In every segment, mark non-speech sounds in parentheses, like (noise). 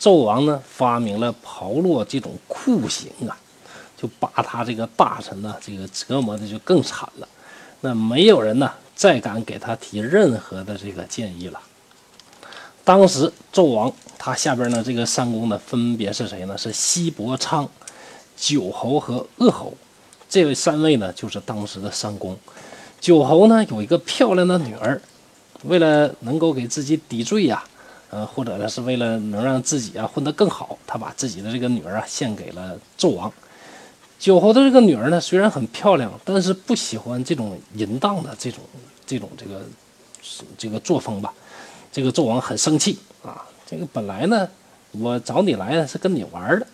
纣王呢发明了炮烙这种酷刑啊，就把他这个大臣呢这个折磨的就更惨了。那没有人呢再敢给他提任何的这个建议了。当时纣王他下边呢这个三公呢分别是谁呢？是西伯昌、九侯和鄂侯。这位三位呢就是当时的三公。九侯呢有一个漂亮的女儿，为了能够给自己抵罪呀。呃，或者呢，是为了能让自己啊混得更好，他把自己的这个女儿啊献给了纣王。九侯的这个女儿呢，虽然很漂亮，但是不喜欢这种淫荡的这种这种这个这个作风吧。这个纣王很生气啊，这个本来呢，我找你来呢是跟你玩的，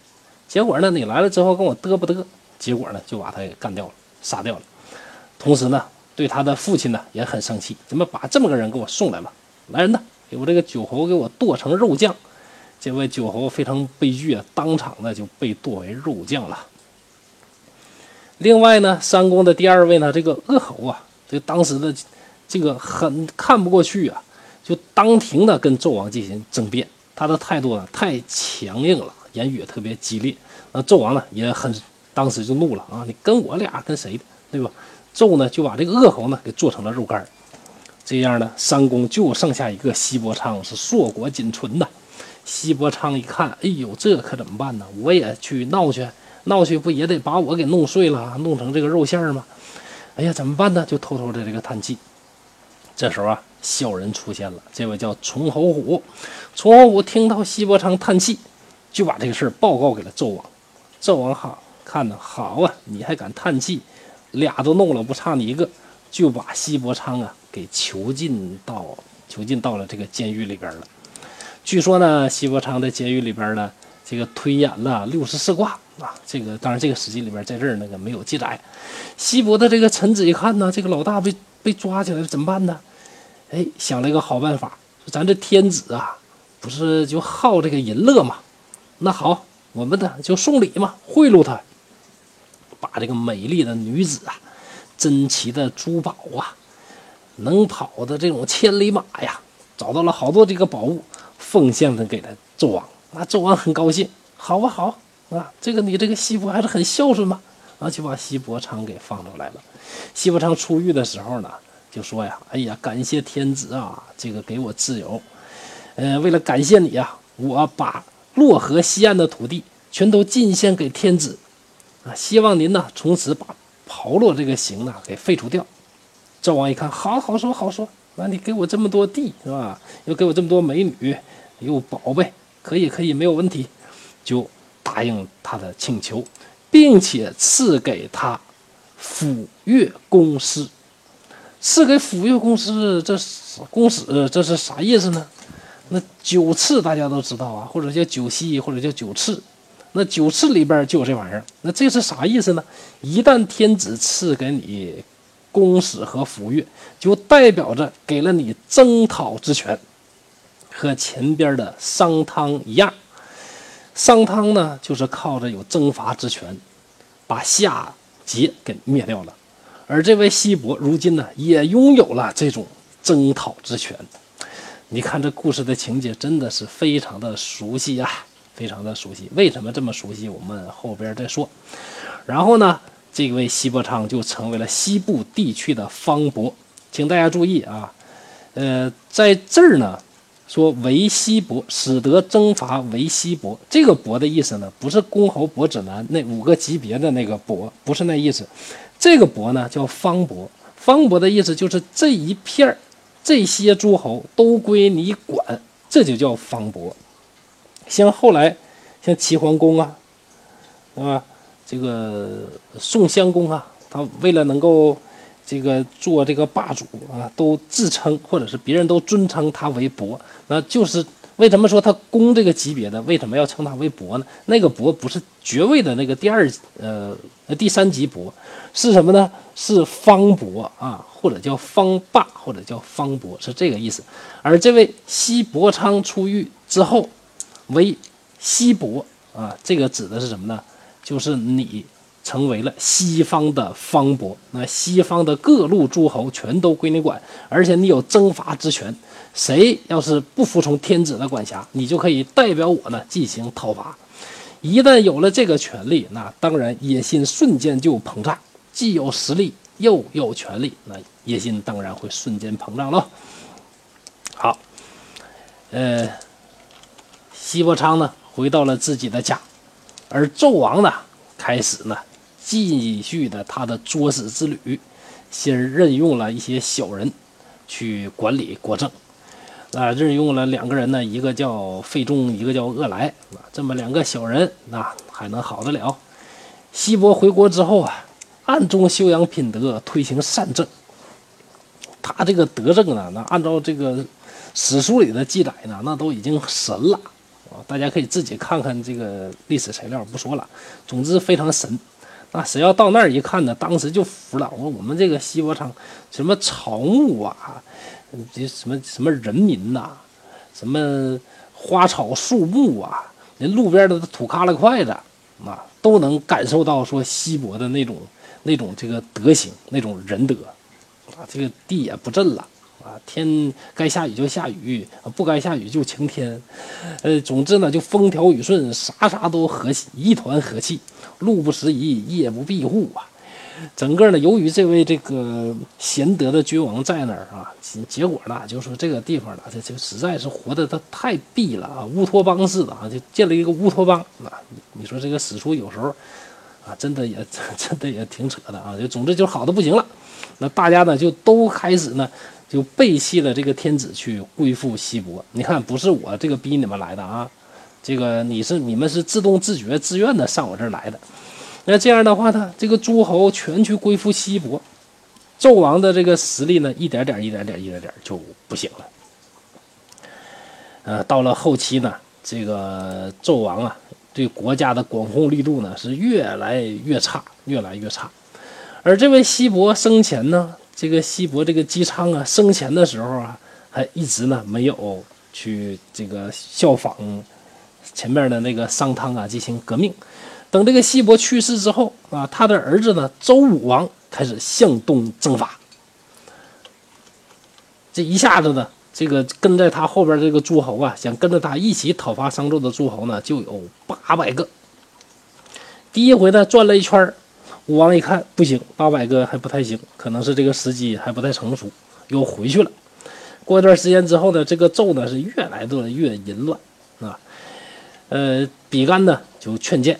结果呢，你来了之后跟我嘚不嘚，结果呢就把他给干掉了，杀掉了。同时呢，对他的父亲呢也很生气，怎么把这么个人给我送来了？来人呐！给我这个九侯给我剁成肉酱，这位九侯非常悲剧啊，当场呢就被剁为肉酱了。另外呢，三公的第二位呢，这个鄂侯啊，这当时的这个很看不过去啊，就当庭的跟纣王进行争辩，他的态度呢太强硬了，言语也特别激烈。那纣王呢也很当时就怒了啊，你跟我俩跟谁，对吧？纣呢就把这个鄂侯呢给做成了肉干。这样呢，三公就剩下一个西伯昌是硕果仅存的。西伯昌一看，哎呦，这可怎么办呢？我也去闹去，闹去不也得把我给弄碎了，弄成这个肉馅吗？哎呀，怎么办呢？就偷偷的这个叹气。这时候啊，小人出现了，这位叫崇侯虎。崇侯虎听到西伯昌叹气，就把这个事儿报告给了纣王。纣王好看呢，好啊，你还敢叹气？俩都弄了，不差你一个，就把西伯昌啊。给囚禁到囚禁到了这个监狱里边了。据说呢，西伯昌在监狱里边呢，这个推演了六十四卦啊。这个当然，这个史记里边在这儿那个没有记载。西伯的这个臣子一看呢，这个老大被被抓起来了，怎么办呢？哎，想了一个好办法，说咱这天子啊，不是就好这个淫乐嘛？那好，我们呢就送礼嘛，贿赂他，把这个美丽的女子啊，珍奇的珠宝啊。能跑的这种千里马呀，找到了好多这个宝物，奉献的给了纣王。那纣王很高兴，好啊好啊，这个你这个西伯还是很孝顺嘛，啊就把西伯昌给放出来了。西伯昌出狱的时候呢，就说呀，哎呀，感谢天子啊，这个给我自由。呃，为了感谢你呀，我把洛河西岸的土地全都进献给天子，啊，希望您呢从此把炮烙这个刑呢给废除掉。纣王一看，好好说好说，那你给我这么多地是吧？又给我这么多美女，又宝贝，可以可以，没有问题，就答应他的请求，并且赐给他抚越公司。赐给抚越公司，这是公使，这是啥意思呢？那九次大家都知道啊，或者叫九锡，或者叫九次。那九次里边就有这玩意儿。那这是啥意思呢？一旦天子赐给你。公使和抚越，就代表着给了你征讨之权，和前边的商汤一样。商汤呢，就是靠着有征伐之权，把夏桀给灭掉了。而这位西伯如今呢，也拥有了这种征讨之权。你看这故事的情节，真的是非常的熟悉啊，非常的熟悉。为什么这么熟悉？我们后边再说。然后呢？这位西伯昌就成为了西部地区的方伯，请大家注意啊，呃，在这儿呢说为西伯，使得征伐为西伯，这个伯的意思呢，不是公侯伯子男那五个级别的那个伯，不是那意思，这个伯呢叫方伯，方伯的意思就是这一片儿这些诸侯都归你管，这就叫方伯。像后来像齐桓公啊，啊？这个宋襄公啊，他为了能够这个做这个霸主啊，都自称或者是别人都尊称他为伯，那就是为什么说他公这个级别的，为什么要称他为伯呢？那个伯不是爵位的那个第二呃第三级伯，是什么呢？是方伯啊，或者叫方霸，或者叫方伯，是这个意思。而这位西伯昌出狱之后为西伯啊，这个指的是什么呢？就是你成为了西方的方伯。那西方的各路诸侯全都归你管，而且你有征伐之权。谁要是不服从天子的管辖，你就可以代表我呢进行讨伐。一旦有了这个权利，那当然野心瞬间就膨胀，既有实力又有权利，那野心当然会瞬间膨胀了。好，呃，西伯昌呢回到了自己的家，而纣王呢开始呢继续的他的作死之旅，先任用了一些小人去管理国政。啊，任用了两个人呢，一个叫费仲，一个叫恶来，啊，这么两个小人，那还能好得了？西伯回国之后啊，暗中修养品德，推行善政。他这个德政呢，那按照这个史书里的记载呢，那都已经神了大家可以自己看看这个历史材料，不说了。总之非常神。那谁要到那儿一看呢，当时就服了。我说我们这个西伯昌，什么草木啊？这什么什么人民呐，什么花草树木啊，连路边的土旮旯块子啊，都能感受到说西伯的那种那种这个德行，那种仁德啊，这个地也不震了啊，天该下雨就下雨，不该下雨就晴天，呃，总之呢就风调雨顺，啥啥都和气，一团和气，路不拾遗，夜不闭户啊。整个呢，由于这位这个贤德的君王在那儿啊，结果呢，就说这个地方呢，这这实在是活的他太闭了啊，乌托邦似的啊，就建了一个乌托邦啊。你说这个史书有时候啊，真的也 (laughs) 真的也挺扯的啊。就总之就好的不行了，那大家呢就都开始呢就背弃了这个天子，去归附西伯。你看，不是我这个逼你们来的啊，这个你是你们是自动自觉自愿的上我这儿来的。那这样的话呢，这个诸侯全去归附西伯，纣王的这个实力呢，一点点、一点点、一点点就不行了。呃，到了后期呢，这个纣王啊，对国家的管控力度呢是越来越差，越来越差。而这位西伯生前呢，这个西伯这个姬昌啊，生前的时候啊，还一直呢没有去这个效仿前面的那个商汤啊进行革命。等这个西伯去世之后啊，他的儿子呢周武王开始向东征伐。这一下子呢，这个跟在他后边这个诸侯啊，想跟着他一起讨伐商纣的诸侯呢，就有八百个。第一回呢转了一圈武王一看不行，八百个还不太行，可能是这个时机还不太成熟，又回去了。过一段时间之后呢，这个纣呢是越来的越淫乱啊。呃，比干呢就劝谏。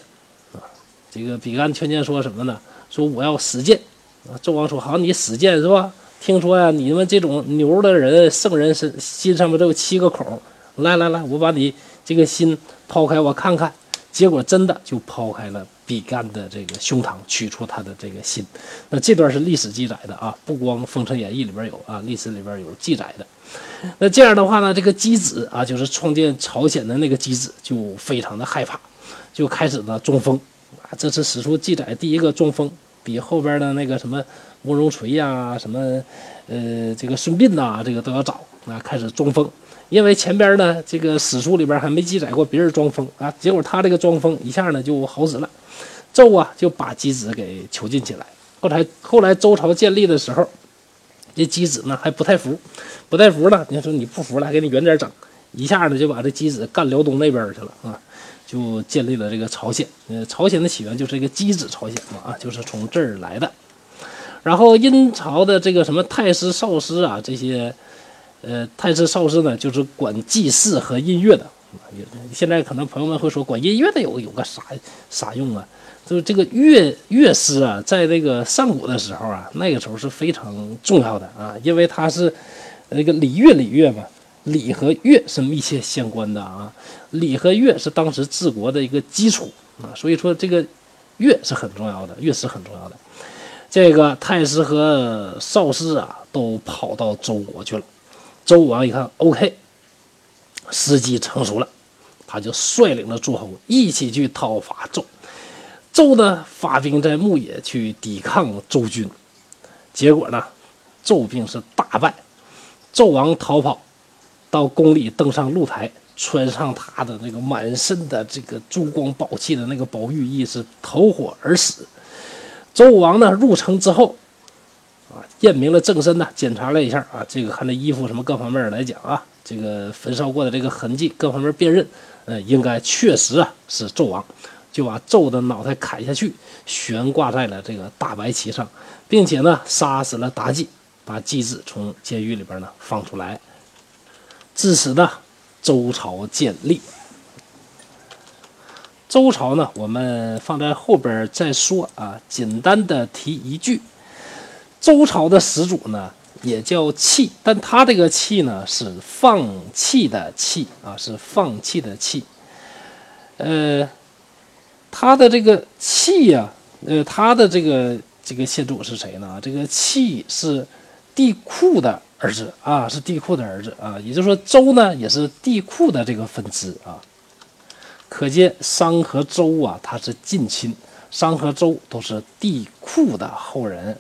这个比干劝谏说什么呢？说我要使剑。啊，纣王说好，你使剑是吧？听说呀，你们这种牛的人，圣人是心上面都有七个孔。来来来，我把你这个心抛开，我看看。结果真的就抛开了比干的这个胸膛，取出他的这个心。那这段是历史记载的啊，不光《封神演义》里边有啊，历史里边有记载的。那这样的话呢，这个姬子啊，就是创建朝鲜的那个姬子，就非常的害怕，就开始呢中风。啊，这是史书记载第一个中风，比后边的那个什么慕容垂呀、什么呃这个孙膑呐，这个都要早啊。开始中风，因为前边呢这个史书里边还没记载过别人装疯啊，结果他这个装疯一下呢就好使了。纣啊就把箕子给囚禁起来。后来后来周朝建立的时候，这箕子呢还不太服，不太服了，你说你不服了，还给你远点整，一下子就把这箕子干辽东那边去了啊。就建立了这个朝鲜，呃，朝鲜的起源就是一个箕子朝鲜嘛，啊，就是从这儿来的。然后殷朝的这个什么太师、少师啊，这些，呃，太师、少师呢，就是管祭祀和音乐的。现在可能朋友们会说，管音乐的有有个啥啥用啊？就是这个乐乐师啊，在这个上古的时候啊，那个时候是非常重要的啊，因为它是那个礼乐礼乐嘛。礼和乐是密切相关的啊，礼和乐是当时治国的一个基础啊，所以说这个乐是很重要的，乐是很重要的。这个太师和少师啊，都跑到周国去了。周武王一看，OK，时机成熟了，他就率领了诸侯一起去讨伐周。纣呢，发兵在牧野去抵抗周军，结果呢，周兵是大败，纣王逃跑。到宫里登上露台，穿上他的那个满身的这个珠光宝气的那个宝玉衣，是投火而死。周武王呢入城之后，啊，验明了正身呢，检查了一下啊，这个看这衣服什么各方面来讲啊，这个焚烧过的这个痕迹各方面辨认，呃，应该确实啊是纣王，就把纣的脑袋砍下去，悬挂在了这个大白旗上，并且呢杀死了妲己，把姬子从监狱里边呢放出来，至此呢周朝建立。周朝呢，我们放在后边再说啊。简单的提一句，周朝的始祖呢也叫弃，但他这个弃呢是放弃的弃啊，是放弃的弃。呃，他的这个契呀，呃，他的这个这个先祖是谁呢？这个契是帝喾的儿子啊，是帝喾的儿子啊。也就是说，周呢也是帝喾的这个分支啊。可见商和周啊，他是近亲，商和周都是帝喾的后人，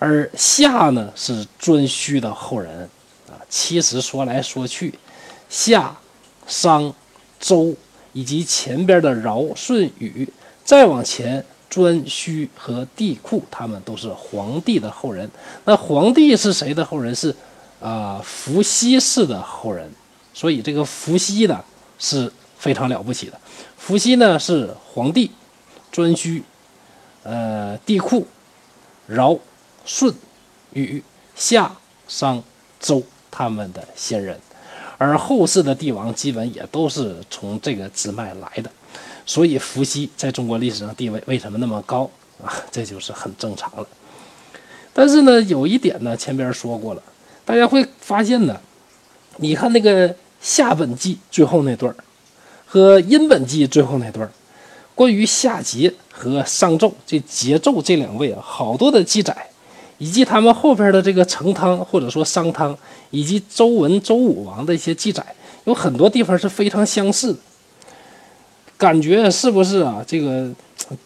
而夏呢是颛顼的后人啊。其实说来说去，夏、商、周以及前边的尧、舜、禹，再往前，颛顼和帝喾，他们都是黄帝的后人。那黄帝是谁的后人？是啊，伏羲氏的后人。所以这个伏羲呢是。非常了不起的，伏羲呢是黄帝、颛顼、呃帝喾、尧、舜、禹、夏、商、周他们的先人，而后世的帝王基本也都是从这个支脉来的，所以伏羲在中国历史上地位为什么那么高啊？这就是很正常了。但是呢，有一点呢，前边说过了，大家会发现呢，你看那个夏本纪最后那段。和殷本纪最后那段关于夏桀和商纣这桀纣这两位啊，好多的记载，以及他们后边的这个成汤或者说商汤，以及周文周武王的一些记载，有很多地方是非常相似。感觉是不是啊？这个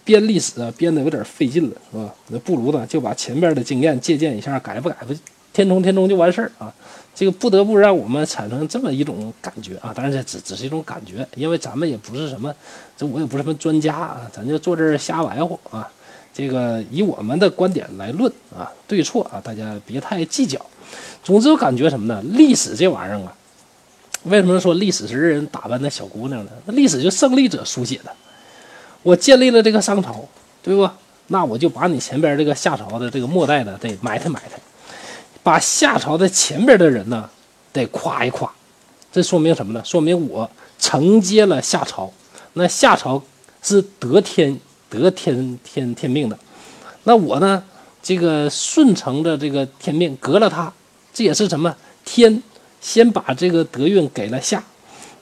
编历史啊，编的有点费劲了，是吧？那不如呢，就把前边的经验借鉴一下，改不改不，填充填充就完事儿啊。这个不得不让我们产生这么一种感觉啊！当然这只只是一种感觉，因为咱们也不是什么，这我也不是什么专家啊，咱就坐这儿瞎玩乎啊。这个以我们的观点来论啊，对错啊，大家别太计较。总之，我感觉什么呢？历史这玩意儿啊，为什么说历史是任人打扮的小姑娘呢？那历史就胜利者书写的。我建立了这个商朝，对不？那我就把你前边这个夏朝的这个末代的得埋汰埋汰。把夏朝的前边的人呢，得夸一夸，这说明什么呢？说明我承接了夏朝，那夏朝是得天得天天天命的，那我呢，这个顺承着这个天命，革了他，这也是什么？天先把这个德运给了夏，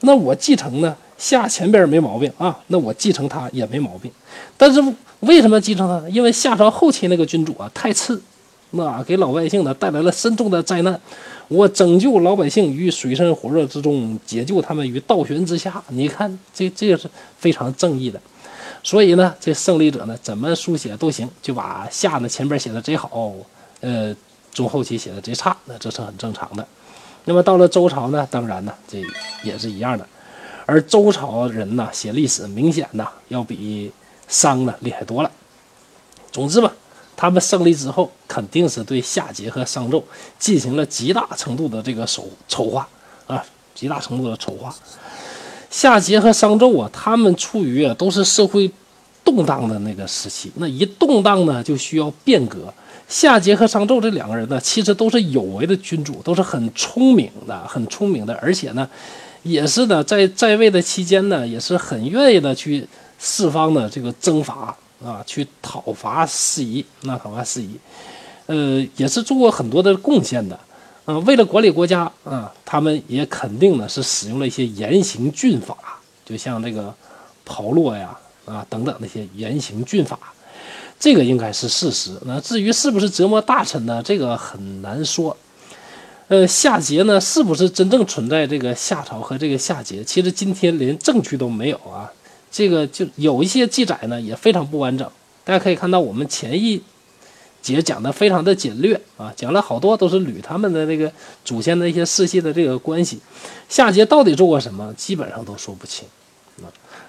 那我继承呢？夏前边没毛病啊，那我继承他也没毛病，但是为什么继承他？因为夏朝后期那个君主啊，太次。那给老百姓呢带来了深重的灾难，我拯救老百姓于水深火热之中，解救他们于倒悬之下。你看，这这个是非常正义的。所以呢，这胜利者呢怎么书写都行，就把夏呢前边写的贼好，呃，中后期写的贼差，那这是很正常的。那么到了周朝呢，当然呢这也是一样的。而周朝人呢写历史，明显呢要比商呢厉害多了。总之吧。他们胜利之后，肯定是对夏桀和商纣进行了极大程度的这个筹筹划啊，极大程度的丑化。夏桀和商纣啊，他们处于啊都是社会动荡的那个时期，那一动荡呢，就需要变革。夏桀和商纣这两个人呢，其实都是有为的君主，都是很聪明的，很聪明的，而且呢，也是呢，在在位的期间呢，也是很愿意的去四方的这个征伐。啊，去讨伐事宜，那讨伐事宜，呃，也是做过很多的贡献的。啊，为了管理国家啊，他们也肯定呢是使用了一些严刑峻法，就像这个炮烙呀啊等等那些严刑峻法，这个应该是事实。那至于是不是折磨大臣呢，这个很难说。呃，夏桀呢，是不是真正存在这个夏朝和这个夏桀？其实今天连证据都没有啊。这个就有一些记载呢，也非常不完整。大家可以看到，我们前一节讲的非常的简略啊，讲了好多都是捋他们的那个祖先的一些世系的这个关系。夏桀到底做过什么，基本上都说不清。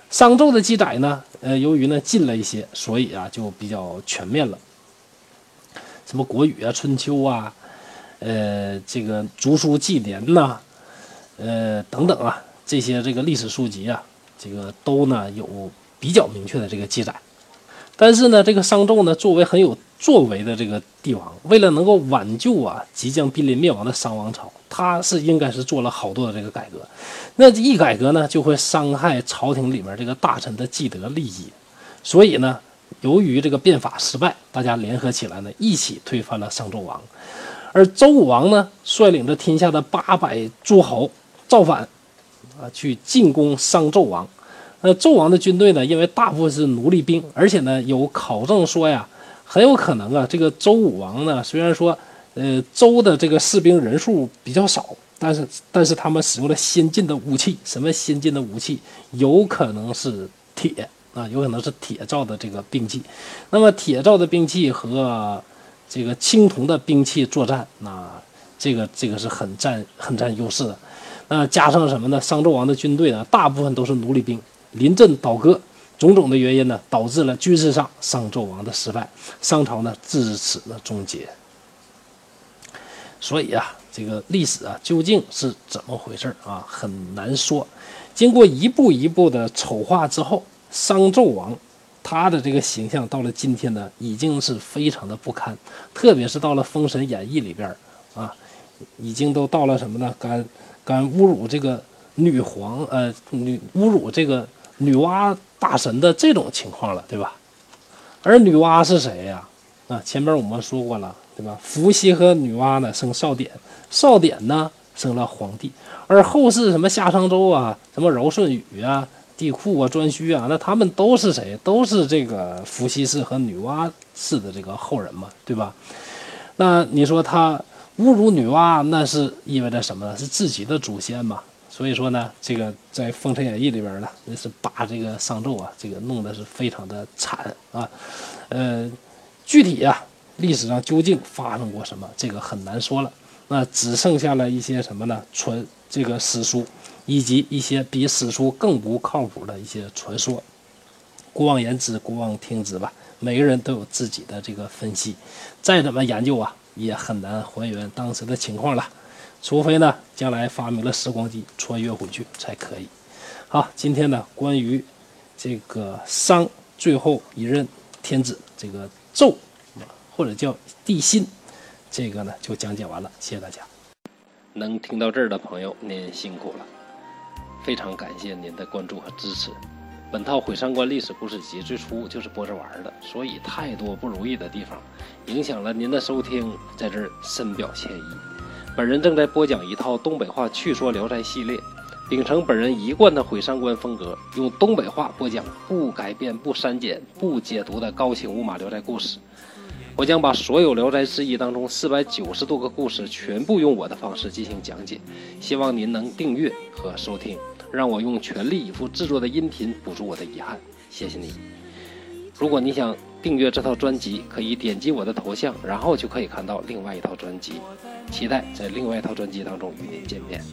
商纣的记载呢，呃，由于呢近了一些，所以啊就比较全面了。什么《国语》啊、《春秋》啊，呃，这个《竹书纪年》呐，呃等等啊，这些这个历史书籍啊，这个都呢有比较明确的这个记载。但是呢，这个商纣呢，作为很有作为的这个帝王，为了能够挽救啊即将濒临灭亡的商王朝，他是应该是做了好多的这个改革。那一改革呢，就会伤害朝廷里面这个大臣的既得利益。所以呢，由于这个变法失败，大家联合起来呢，一起推翻了商纣王。而周武王呢，率领着天下的八百诸侯造反，啊，去进攻商纣王。那纣王的军队呢？因为大部分是奴隶兵，而且呢，有考证说呀，很有可能啊，这个周武王呢，虽然说，呃，周的这个士兵人数比较少，但是，但是他们使用了先进的武器。什么先进的武器？有可能是铁啊，有可能是铁造的这个兵器。那么，铁造的兵器和这个青铜的兵器作战，那这个这个是很占很占优势的。那加上什么呢？商纣王的军队呢，大部分都是奴隶兵。临阵倒戈，种种的原因呢，导致了军事上商纣王的失败，商朝呢至此呢终结。所以啊，这个历史啊究竟是怎么回事啊，很难说。经过一步一步的丑化之后，商纣王他的这个形象到了今天呢，已经是非常的不堪。特别是到了《封神演义》里边啊，已经都到了什么呢？敢敢侮辱这个女皇，呃，女侮辱这个。女娲大神的这种情况了，对吧？而女娲是谁呀？啊，前边我们说过了，对吧？伏羲和女娲呢生少典，少典呢生了皇帝，而后世什么夏商周啊，什么尧舜禹啊，帝喾啊，颛顼啊，那他们都是谁？都是这个伏羲氏和女娲氏的这个后人嘛，对吧？那你说他侮辱女娲，那是意味着什么呢？是自己的祖先嘛？所以说呢，这个在《封神演义》里边呢，那是把这个商纣啊，这个弄得是非常的惨啊。呃，具体啊，历史上究竟发生过什么，这个很难说了。那只剩下了一些什么呢？传这个史书，以及一些比史书更不靠谱的一些传说。古往言之，古往听之吧。每个人都有自己的这个分析，再怎么研究啊，也很难还原当时的情况了。除非呢，将来发明了时光机穿越回去才可以。好，今天呢，关于这个商最后一任天子这个纣，或者叫帝辛，这个呢就讲解完了。谢谢大家。能听到这儿的朋友，您辛苦了，非常感谢您的关注和支持。本套《毁三观历史故事集》最初就是播着玩的，所以太多不如意的地方，影响了您的收听，在这儿深表歉意。本人正在播讲一套东北话趣说《聊斋》系列，秉承本人一贯的毁三观风格，用东北话播讲不改变、不删减、不解读的高清无码《聊斋》故事。我将把所有《聊斋志异》当中四百九十多个故事全部用我的方式进行讲解，希望您能订阅和收听，让我用全力以赴制作的音频补足我的遗憾。谢谢你。如果你想订阅这套专辑，可以点击我的头像，然后就可以看到另外一套专辑。期待在另外一套专辑当中与您见面。